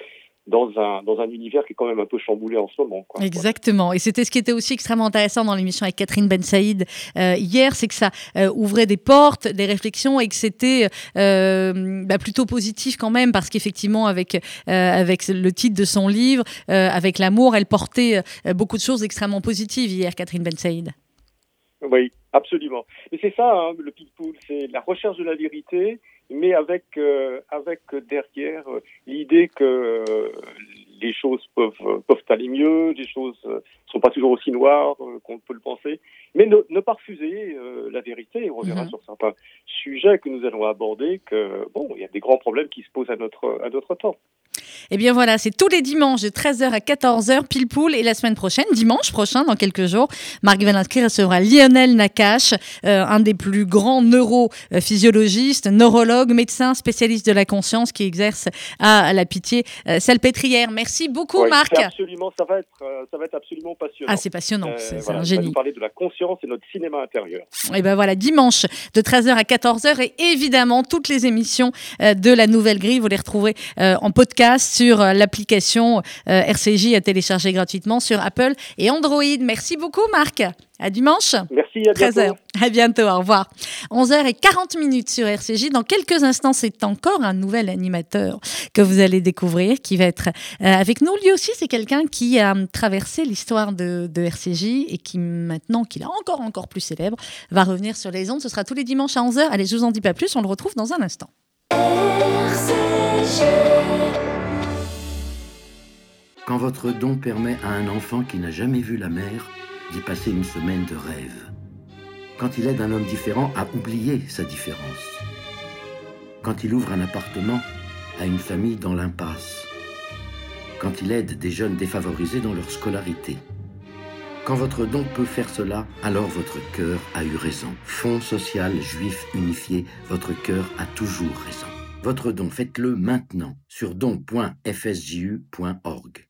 dans un, dans un univers qui est quand même un peu chamboulé en ce moment. Quoi. Exactement. Et c'était ce qui était aussi extrêmement intéressant dans l'émission avec Catherine Ben Saïd euh, hier, c'est que ça euh, ouvrait des portes, des réflexions et que c'était euh, bah, plutôt positif quand même parce qu'effectivement avec avec le titre de son livre, avec l'amour, elle portait beaucoup de choses extrêmement positives hier, Catherine Ben Saïd. Oui, absolument. Et c'est ça, hein, le pitbull, c'est la recherche de la vérité, mais avec euh, avec derrière euh, l'idée que euh, les choses peuvent euh, peuvent aller mieux, les choses euh, sont pas toujours aussi noires qu'on peut le penser, mais ne, ne pas refuser euh, la vérité. On verra Mhm. sur certains sujets que nous allons aborder que bon, il y a des grands problèmes qui se posent à notre à notre temps. Eh bien voilà, c'est tous les dimanches de 13h à 14h, pile poule. Et la semaine prochaine, dimanche prochain, dans quelques jours, Marc Velinsky recevra Lionel Nakache, euh, un des plus grands neurophysiologistes, neurologue, médecin, spécialiste de la conscience qui exerce à la pitié euh, salpêtrière. Merci beaucoup, Ouais, Marc. absolument, ça va être euh, ça va être absolument passionnant. Ah, c'est passionnant, Euh, c'est voilà, un va génie. nous parler de la conscience et notre cinéma intérieur. Et ben voilà, dimanche de 13h à 14h et évidemment toutes les émissions de la Nouvelle Grille, vous les retrouverez en podcast sur euh, l'application euh, RCJ à télécharger gratuitement sur Apple et Android. Merci beaucoup Marc. À dimanche. Merci, à bientôt. 13h. À bientôt, au revoir. 11h40 minutes sur RCJ. Dans quelques instants, c'est encore un nouvel animateur que vous allez découvrir qui va être euh, avec nous. Lui aussi, c'est quelqu'un qui a hum, traversé l'histoire de, de RCJ et qui, maintenant qu'il est encore, encore plus célèbre, va revenir sur les ondes. Ce sera tous les dimanches à 11h. Allez, je vous en dis pas plus. On le retrouve dans un instant. Quand votre don permet à un enfant qui n'a jamais vu la mer d'y passer une semaine de rêve. Quand il aide un homme différent à oublier sa différence. Quand il ouvre un appartement à une famille dans l'impasse. Quand il aide des jeunes défavorisés dans leur scolarité. Quand votre don peut faire cela, alors votre cœur a eu raison. Fonds social juif unifié, votre cœur a toujours raison. Votre don, faites-le maintenant sur don.fsju.org.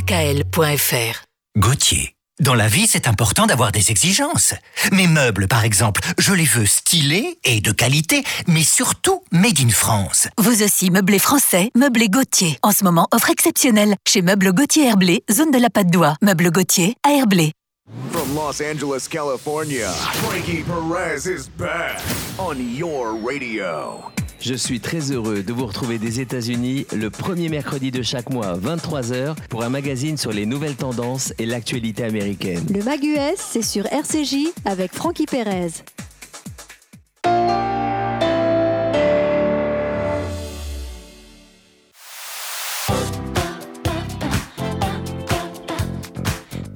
kkl.fr. Gauthier. Dans la vie, c'est important d'avoir des exigences. Mes meubles, par exemple, je les veux stylés et de qualité, mais surtout made in France. Vous aussi, meublé français, meublé Gauthier. En ce moment, offre exceptionnelle chez Meubles Gauthier Herblé, zone de la patte d'oie. Meubles Gauthier à Herblé. From Los Angeles, California, Frankie Perez is back on your radio. Je suis très heureux de vous retrouver des États-Unis le premier mercredi de chaque mois, 23h, pour un magazine sur les nouvelles tendances et l'actualité américaine. Le Mag US, c'est sur RCJ avec Frankie Perez.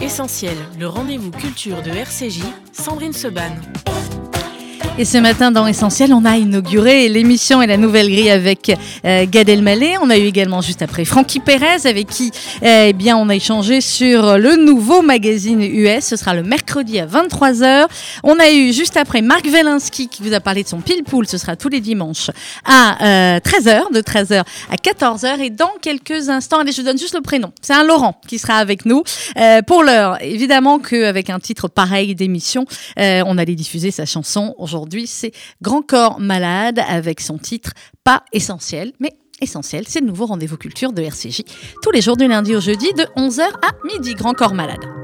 Essentiel, le rendez-vous culture de RCJ, Sandrine Seban. Et ce matin dans Essentiel, on a inauguré l'émission et la nouvelle grille avec euh, Gad Elmaleh. On a eu également juste après Francky Perez avec qui euh, eh bien, on a échangé sur le nouveau magazine US. Ce sera le mercredi à 23h. On a eu juste après Marc Velinsky qui vous a parlé de son pile pool. Ce sera tous les dimanches à euh, 13h, de 13h à 14h. Et dans quelques instants, allez, je vous donne juste le prénom. C'est un Laurent qui sera avec nous. Euh, pour l'heure, évidemment qu'avec un titre pareil d'émission, euh, on allait diffuser sa chanson aujourd'hui aujourd'hui, c'est Grand Corps Malade avec son titre Pas essentiel, mais essentiel. C'est le nouveau rendez-vous culture de RCJ. Tous les jours du lundi au jeudi de 11h à midi. Grand Corps Malade.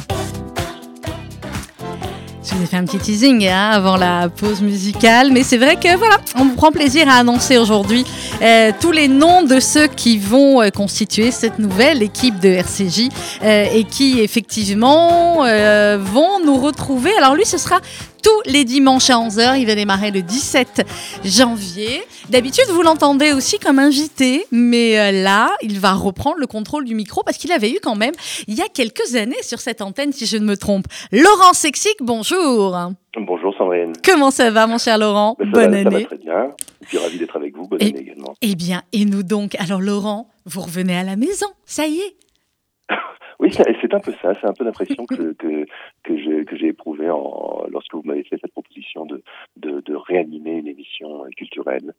Je vous ai fait un petit teasing hein, avant la pause musicale, mais c'est vrai que voilà, on prend plaisir à annoncer aujourd'hui euh, tous les noms de ceux qui vont euh, constituer cette nouvelle équipe de RCJ euh, et qui effectivement vont nous retrouver. Alors lui, ce sera tous les dimanches à 11h. Il va démarrer le 17 janvier. D'habitude, vous l'entendez aussi comme invité, mais euh, là, il va reprendre le contrôle du micro parce qu'il avait eu quand même, il y a quelques années sur cette antenne, si je ne me trompe. Laurent Sexic, bonjour. Bonjour Sandrine. Comment ça va, mon cher Laurent? Ben, Bonne va, ça va année. très bien. Je suis ravi d'être avec vous. Bonne Et- année également. Eh bien, et nous donc? Alors, Laurent, vous revenez à la maison. Ça y est. Oui, c'est un peu ça. C'est un peu l'impression que, que, que j'ai que j'ai éprouvé en, lorsque vous m'avez fait cette proposition de, de, de réanimer une émission culturelle.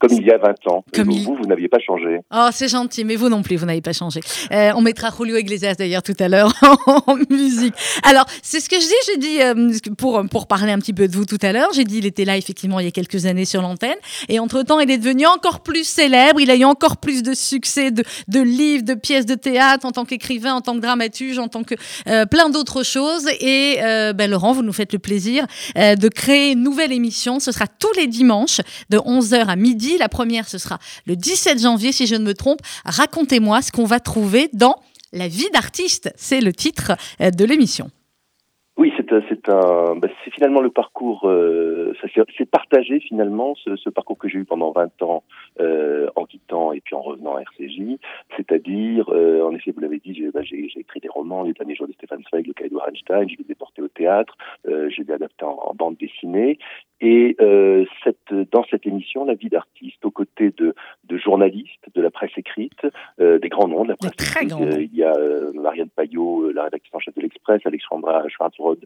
Comme il y a 20 ans. Comme vous, il- vous, vous n'aviez pas changé. Oh, c'est gentil, mais vous non plus, vous n'avez pas changé. Euh, on mettra Julio Iglesias d'ailleurs tout à l'heure en musique. Alors, c'est ce que je dis, j'ai dit, euh, pour, pour parler un petit peu de vous tout à l'heure, j'ai dit, il était là effectivement il y a quelques années sur l'antenne, et entre-temps, il est devenu encore plus célèbre, il a eu encore plus de succès, de, de livres, de pièces de théâtre, en tant qu'écrivain, en tant que dramaturge, en tant que euh, plein d'autres choses. Et euh, ben, Laurent, vous nous faites le plaisir euh, de créer une nouvelle émission. Ce sera tous les dimanches de 11h à midi. La première, ce sera le 17 janvier, si je ne me trompe. Racontez-moi ce qu'on va trouver dans La vie d'artiste. C'est le titre euh, de l'émission. Oui, c'est un- c'est un, bah, c'est finalement le parcours, euh, ça c'est partagé finalement ce, ce parcours que j'ai eu pendant 20 ans euh, en quittant et puis en revenant à RCJ, c'est-à-dire, euh, en effet, vous l'avez dit, j'ai bah, j'ai- j'ai écrit des romans, Les derniers jours de Stéphane Zweig, Le cas Edouard Einstein, je les ai portés au théâtre, euh, je les ai adaptés en, en bande dessinée, et euh, cette, dans cette émission, la vie d'artiste, aux côtés de, de journalistes, de la presse écrite, euh, des grands noms de la presse écrite, euh, il y a euh, Marianne Payot, euh, la rédactrice en chef de l'Express, Alexandra Schwarzrod,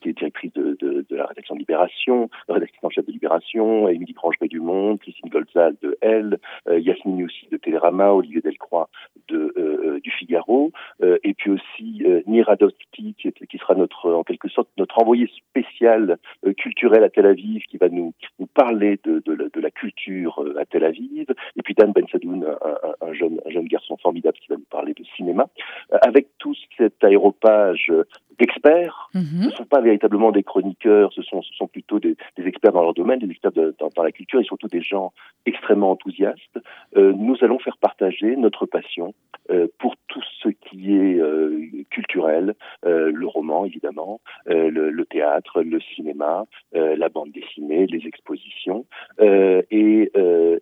qui est directrice de, de, de la rédaction de Libération, rédactrice en chef de Libération, Émilie Grangeray du Monde, Christine Golzal de Elle, euh, Yasmine Youssi de Télérama, Olivier Delcroix de, euh, du Figaro, euh, et puis aussi euh, Nir Adowski, qui, est- qui sera notre, en quelque sorte, notre envoyé spécial euh, culturel à Tel Aviv, qui va nous, nous parler de, de, la- de la culture euh, à Tel Aviv, et puis Dan Ben Sadoun, un, un- un jeune, un jeune garçon formidable qui va nous parler de cinéma, Euh, avec tout cet aéropage euh, d'experts. Ce ne sont pas véritablement des chroniqueurs, ce sont, plutôt des, experts dans leur domaine, des experts dans, la culture et surtout des gens extrêmement enthousiastes. Euh, nous allons faire partager notre passion euh, pour tout ce qui est euh, culturel, le roman évidemment, le, théâtre, le cinéma, la bande dessinée, les expositions. Et,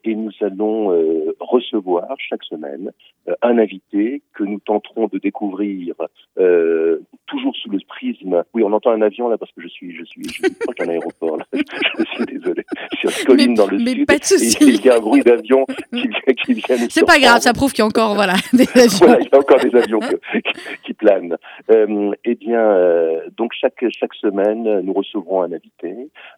et nous allons recevoir chaque semaine un invité que nous tenterons de découvrir toujours sous le prisme. Oui, on entend un avion là parce que je suis, je suis, je suis proche d'un aéroport. Là. Je suis désolé. Je suis sur une colline dans le mais sud. pas de souci. et Il y a un bruit d'avion qui vient, qui vient C'est pas grave, ça prouve qu'il y a encore voilà, des avions. Voilà, il y a encore des avions que- qui, qui planent. Euh, eh bien, euh, donc chaque chaque semaine, nous recevrons un invité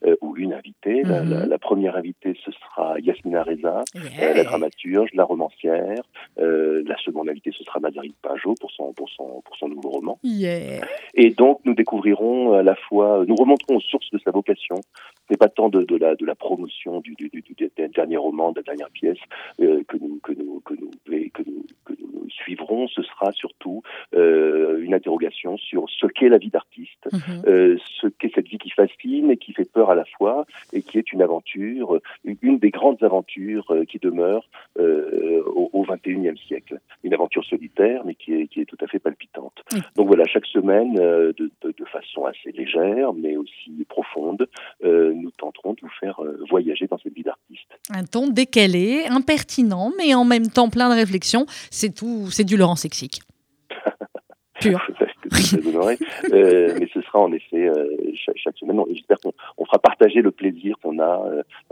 euh, ou une invitée. La, Mhm. la- la première invitée, ce sera Yasmina Reza, euh, la dramaturge, la romancière. La seconde invitée, ce sera Mazarine Pajot pour son pour son pour son nouveau roman. Yeah. Et donc, nous découvrirons à la fois, nous remonterons aux sources de sa vocation. Ce n'est pas tant de, de la, de la promotion du, du, du, du- du dernier roman, de la dernière pièce euh, que, nous, que, nous, que, nous, que, nous, que nous suivrons. Ce sera surtout euh, une interrogation sur ce qu'est la vie d'artiste, euh, ce qu'est cette vie qui fascine et qui fait peur à la fois, et qui est une aventure, une des grandes aventures qui demeure au, au 21e siècle. Une aventure solitaire, mais qui est, qui est tout à fait palpitante. Donc voilà, chaque semaine, de, de, de façon assez légère, mais aussi profonde, euh, nous tenterons de vous faire euh, voyager dans cette vie d'artiste. Un ton décalé, impertinent, mais en même temps plein de réflexion. C'est tout, c'est du Laurent Sexic. Pur. Très honoré. Euh, mais ce sera en effet euh, chaque, chaque semaine. J'espère qu'on on fera partager le plaisir qu'on a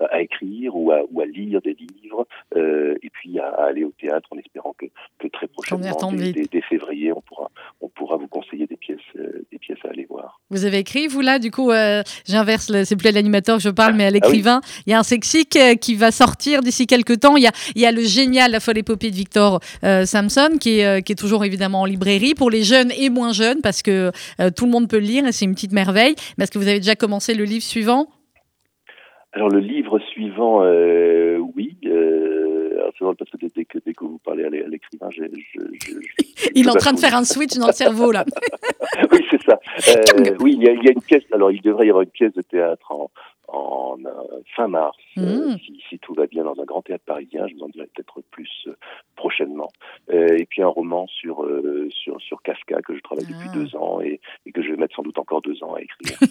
euh, à écrire ou à, ou à lire des livres, euh, et puis à, à aller au théâtre en espérant que, que très prochainement, dès, dès- dès février, on pourra, on pourra vous conseiller des pièces, euh, des pièces à aller voir. Vous avez écrit, vous là, du coup, euh, j'inverse, c'est plus à l'animateur que je parle, mais à Ah oui. l'écrivain. Il y a un sexique qui va sortir d'ici quelques temps. Il y a, il y a le génial La folle épopée de Victor Samson, qui est, qui est toujours évidemment en librairie pour les jeunes et moins jeunes, parce que euh, tout le monde peut le lire et c'est une petite merveille. Mais est-ce que vous avez déjà commencé le livre suivant? Alors le livre suivant, euh, oui. Euh, alors, c'est drôle parce que dès, que, dès que vous parlez à l'é- à l'écrivain, j'ai- je, je, je- Il est en train de faire un switch dans le cerveau, là. oui, c'est ça. Euh, oui, il y, a, il y a une pièce. Alors, il devrait y avoir une pièce de théâtre en, en euh, fin mars, euh, Mm. si, si tout va bien, dans un grand théâtre parisien. Je vous en dirai peut-être plus prochainement. Euh, et puis un roman sur euh, sur sur Kafka que je travaille depuis deux ans et, et que je vais mettre sans doute encore deux ans à écrire.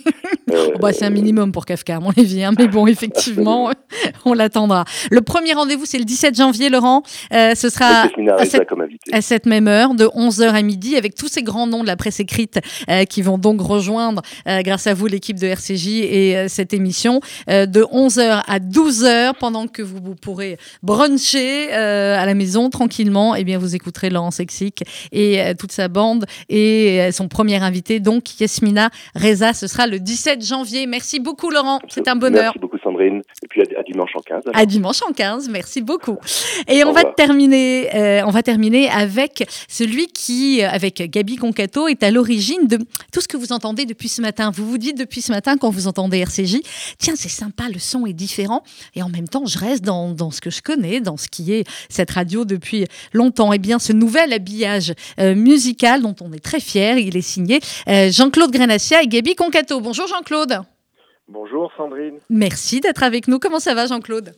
Euh, bah, c'est un minimum pour Kafka, à mon avis. hein. Mais bon, effectivement, on l'attendra. Le premier rendez-vous, c'est le 17 janvier, Laurent. Ce sera à cette, comme invité. à cette même heure, de 11h à midi, avec tous ces grands noms de la presse écrite qui vont donc rejoindre, grâce à vous, l'équipe de RCJ et cette émission, de 11h à 12h, pendant que vous, vous pourrez bruncher à la maison tranquillement. Eh bien, vous écouterez Laurent Sexic et euh, toute sa bande et euh, son premier invité, donc Yasmina Reza. Ce sera le 17 janvier. Merci beaucoup, Laurent. C'est un bonheur. Sandrine. Et puis à, à dimanche en 15. alors. À dimanche en 15, merci beaucoup. Et on va terminer, euh, on va terminer avec celui qui, euh, avec Gabi Concato, est à l'origine de tout ce que vous entendez depuis ce matin. Vous vous dites depuis ce matin quand vous entendez RCJ, tiens c'est sympa, le son est différent, et en même temps je reste dans, dans ce que je connais, dans ce qui est cette radio depuis longtemps. Et bien ce nouvel habillage euh, musical dont on est très fier, il est signé euh, Jean-Claude Grenassia et Gabi Concato. Bonjour Jean-Claude. Bonjour Sandrine. Merci d'être avec nous. Comment ça va Jean-Claude?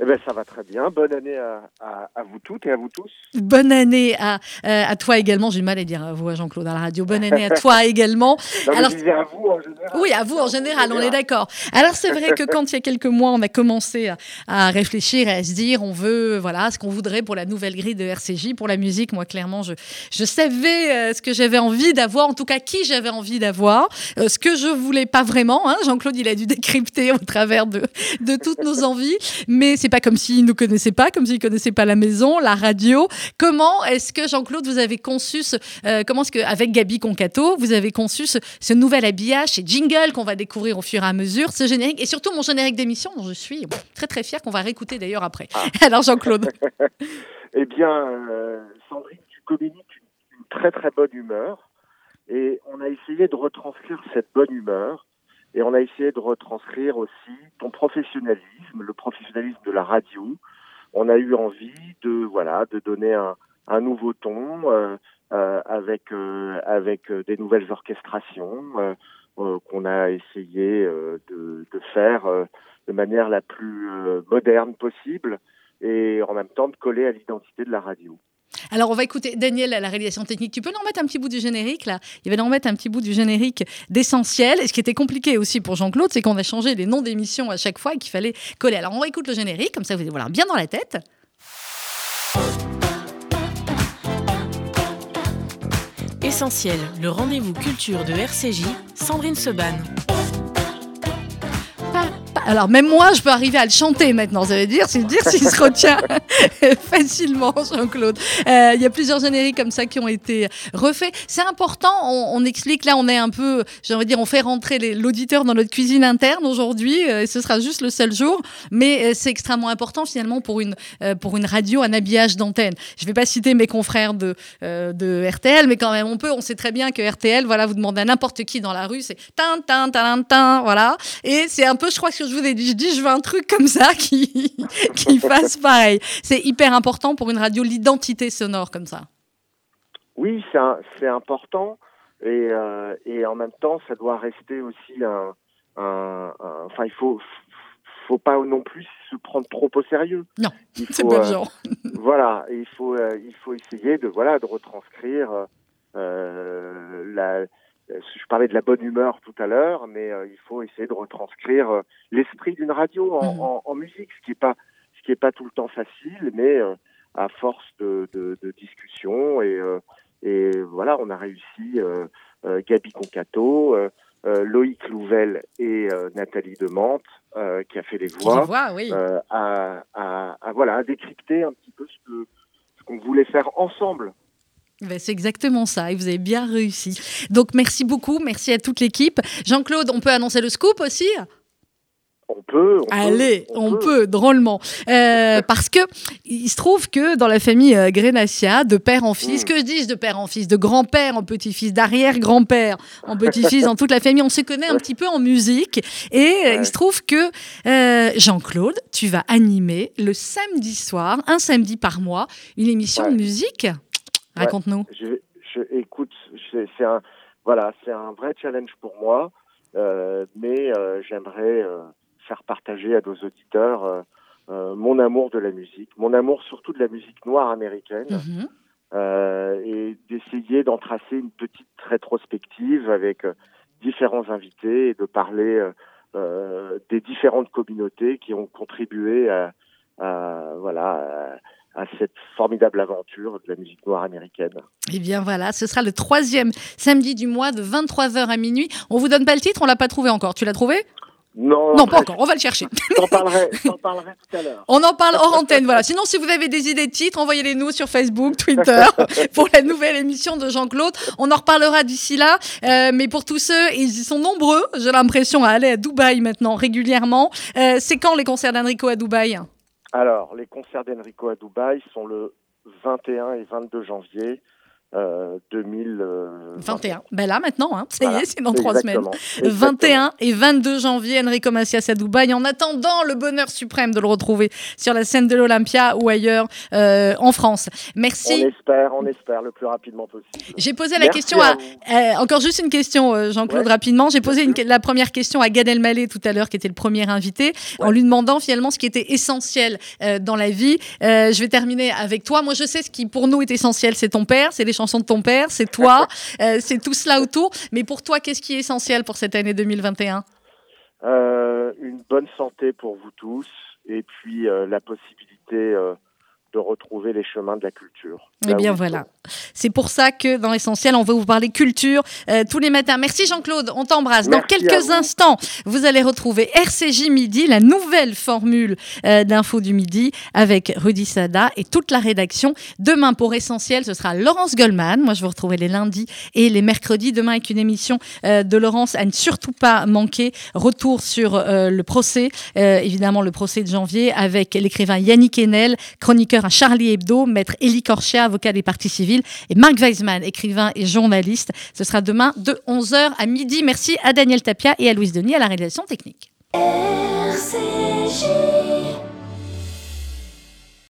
Eh ben ça va très bien. Bonne année à, à- à vous toutes et à vous tous. Bonne année à, euh, à toi également. J'ai du mal à dire à vous, à Jean-Claude, à la radio. Bonne année à toi également. Non, Alors, je disais à vous en général. oui, à vous en général, on est d'accord. Alors c'est vrai que quand il y a quelques mois, on a commencé à, à réfléchir et à se dire, on veut, voilà, ce qu'on voudrait pour la nouvelle grille de RCJ, pour la musique. Moi, clairement, je, je savais euh, ce que j'avais envie d'avoir, en tout cas qui j'avais envie d'avoir, euh, ce que je voulais pas vraiment. hein. Jean-Claude, il a dû décrypter au travers de, de toutes nos envies, mais c'est pas comme s'il nous connaissait pas, comme s'il connaissait pas la maison, la radio. Comment est-ce que Jean-Claude, vous avez conçu ce, euh, comment est-ce que avec Gabi Concato, vous avez conçu ce, ce nouvel habillage, ces jingles qu'on va découvrir au fur et à mesure, ce générique et surtout mon générique d'émission dont je suis très très fière qu'on va réécouter d'ailleurs après. Alors Jean-Claude. Eh bien, euh, Sandrine, tu communiques une très très bonne humeur et on a essayé de retranscrire cette bonne humeur et on a essayé de retranscrire aussi ton professionnalisme, le professionnalisme de la radio. On a eu envie de voilà de donner un, nouveau ton euh, euh, avec euh, avec des nouvelles orchestrations qu'on a essayé de, de faire de manière la plus moderne possible et en même temps de coller à l'identité de la radio. Alors on va écouter Daniel à la réalisation technique. Tu peux nous remettre un petit bout du générique là? Il va nous remettre un petit bout du générique d'essentiel. Et ce qui était compliqué aussi pour Jean-Claude, c'est qu'on a changé les noms d'émissions à chaque fois et qu'il fallait coller. Alors on écoute le générique, comme ça vous allez voir bien dans la tête. Essentiel, le rendez-vous culture de RCJ, Sandrine Seban. Alors même moi, je peux arriver à le chanter maintenant. Ça veut dire, c'est dire s'il se retient facilement, Jean-Claude. Euh, Il y a plusieurs génériques comme ça qui ont été refaits. C'est important. On, explique là, on est un peu, j'ai envie de dire, on fait rentrer l'auditeur dans notre cuisine interne aujourd'hui. euh, et ce sera juste le seul jour, mais euh, c'est extrêmement important finalement pour une pour une radio, un habillage d'antenne. Je vais pas citer mes confrères de de RTL, mais quand même on peut. On sait très bien que RTL, voilà, vous demandez à n'importe qui dans la rue, c'est tin tin tin voilà. Et c'est un peu, je crois que que je vous ai dit, je dis, je veux un truc comme ça qui qui fasse pareil. C'est hyper important pour une radio l'identité sonore comme ça. Oui, c'est important et, euh, et en même temps, ça doit rester aussi un. un- un- enfin, il faut faut pas non plus se prendre trop au sérieux. Non, c'est pas le euh, genre. voilà, il faut euh, il faut essayer de voilà de retranscrire la. Je parlais de la bonne humeur tout à l'heure, mais euh, il faut essayer de retranscrire euh, l'esprit d'une radio en, en- en musique, ce qui est pas ce qui est pas tout le temps facile, mais euh, à force de, de, de discussion et euh, et voilà, on a réussi. euh, euh, Gabi Concato, euh, euh, Loïc Louvel et euh, Nathalie Demante, euh, qui a fait les voix, oui. euh, à, à- à, voilà, à décrypter un petit peu ce que ce qu'on voulait faire ensemble. Ben, c'est exactement ça, et vous avez bien réussi. Donc merci beaucoup, merci à toute l'équipe. Jean-Claude, on peut annoncer le scoop aussi? On peut. on Allez, peut, on, peut. drôlement. Euh, parce que il se trouve que dans la famille euh, Grenassia, de père en fils, que je dis de père en fils, de grand-père en petit-fils, d'arrière-grand-père en petit-fils, dans toute la famille, on se connaît un petit peu en musique. Et euh, il se trouve que euh, Jean-Claude, tu vas animer le samedi soir, un samedi par mois, une émission de musique. Raconte-nous. Je, je, écoute, c'est un, voilà, c'est un vrai challenge pour moi, euh, mais euh, j'aimerais euh, faire partager à nos auditeurs euh, euh, mon amour de la musique, mon amour surtout de la musique noire américaine, euh, et d'essayer d'en tracer une petite rétrospective avec différents invités et de parler euh, euh, des différentes communautés qui ont contribué à, à, voilà à, à cette formidable aventure de la musique noire américaine. Eh bien voilà, ce sera le troisième samedi du mois de 23h à minuit. On vous donne pas le titre, on l'a pas trouvé encore. Tu l'as trouvé? Non, Non, pas encore, on va le chercher. J'en parlerai, j'en parlerai tout à l'heure. On en parle hors antenne, voilà. Sinon, si vous avez des idées de titres, envoyez-les nous sur Facebook, Twitter, pour la nouvelle émission de Jean-Claude. On en reparlera d'ici là. Euh, mais pour tous ceux, ils y sont nombreux, j'ai l'impression, à aller à Dubaï maintenant, régulièrement. Euh, c'est quand les concerts d'Enrico à Dubaï? Alors, les concerts d'Enrico à Dubaï sont le 21 et 22 janvier euh, 2021. 21. Ben là, maintenant, hein. ça y est, c'est dans trois semaines. exactement, 21 et 22 janvier, Enrico Macias à Dubaï. En attendant le bonheur suprême de le retrouver sur la scène de l'Olympia ou ailleurs euh, en France. Merci. On espère, on espère le plus rapidement possible. J'ai posé la Merci question à, euh, encore juste une question euh, Jean-Claude Ouais. rapidement. J'ai posé une- la première question à Gad Elmaleh tout à l'heure qui était le premier invité en lui demandant finalement ce qui était essentiel euh, dans la vie. Euh, je vais terminer avec toi. Moi je sais ce qui pour nous est essentiel, c'est ton père, c'est les de ton père, c'est toi, euh, c'est tout cela autour. Mais pour toi, qu'est-ce qui est essentiel pour cette année 2021 Euh, une bonne santé pour vous tous et puis euh, la possibilité de retrouver les chemins de la culture. Eh bien voilà. C'est pour ça que dans l'essentiel, on va vous parler culture euh, tous les matins. Merci Jean-Claude, on t'embrasse. Dans quelques vous. instants, vous allez retrouver RCJ Midi, la nouvelle formule euh, d'info du midi avec Rudy Sada et toute la rédaction. Demain pour Essentiel, ce sera Laurence Goldman. Moi, je vous retrouver les lundis et les mercredis. Demain avec une émission euh, de Laurence à ne surtout pas manquer. Retour sur le procès, évidemment le procès de janvier avec l'écrivain Yannick Enel, chroniqueur Charlie Hebdo, maître Élie Corchet, avocat des parties civiles, et Marc Weisman, écrivain et journaliste. Ce sera demain de 11h à midi. Merci à Daniel Tapia et à Louise Denis à la réalisation technique.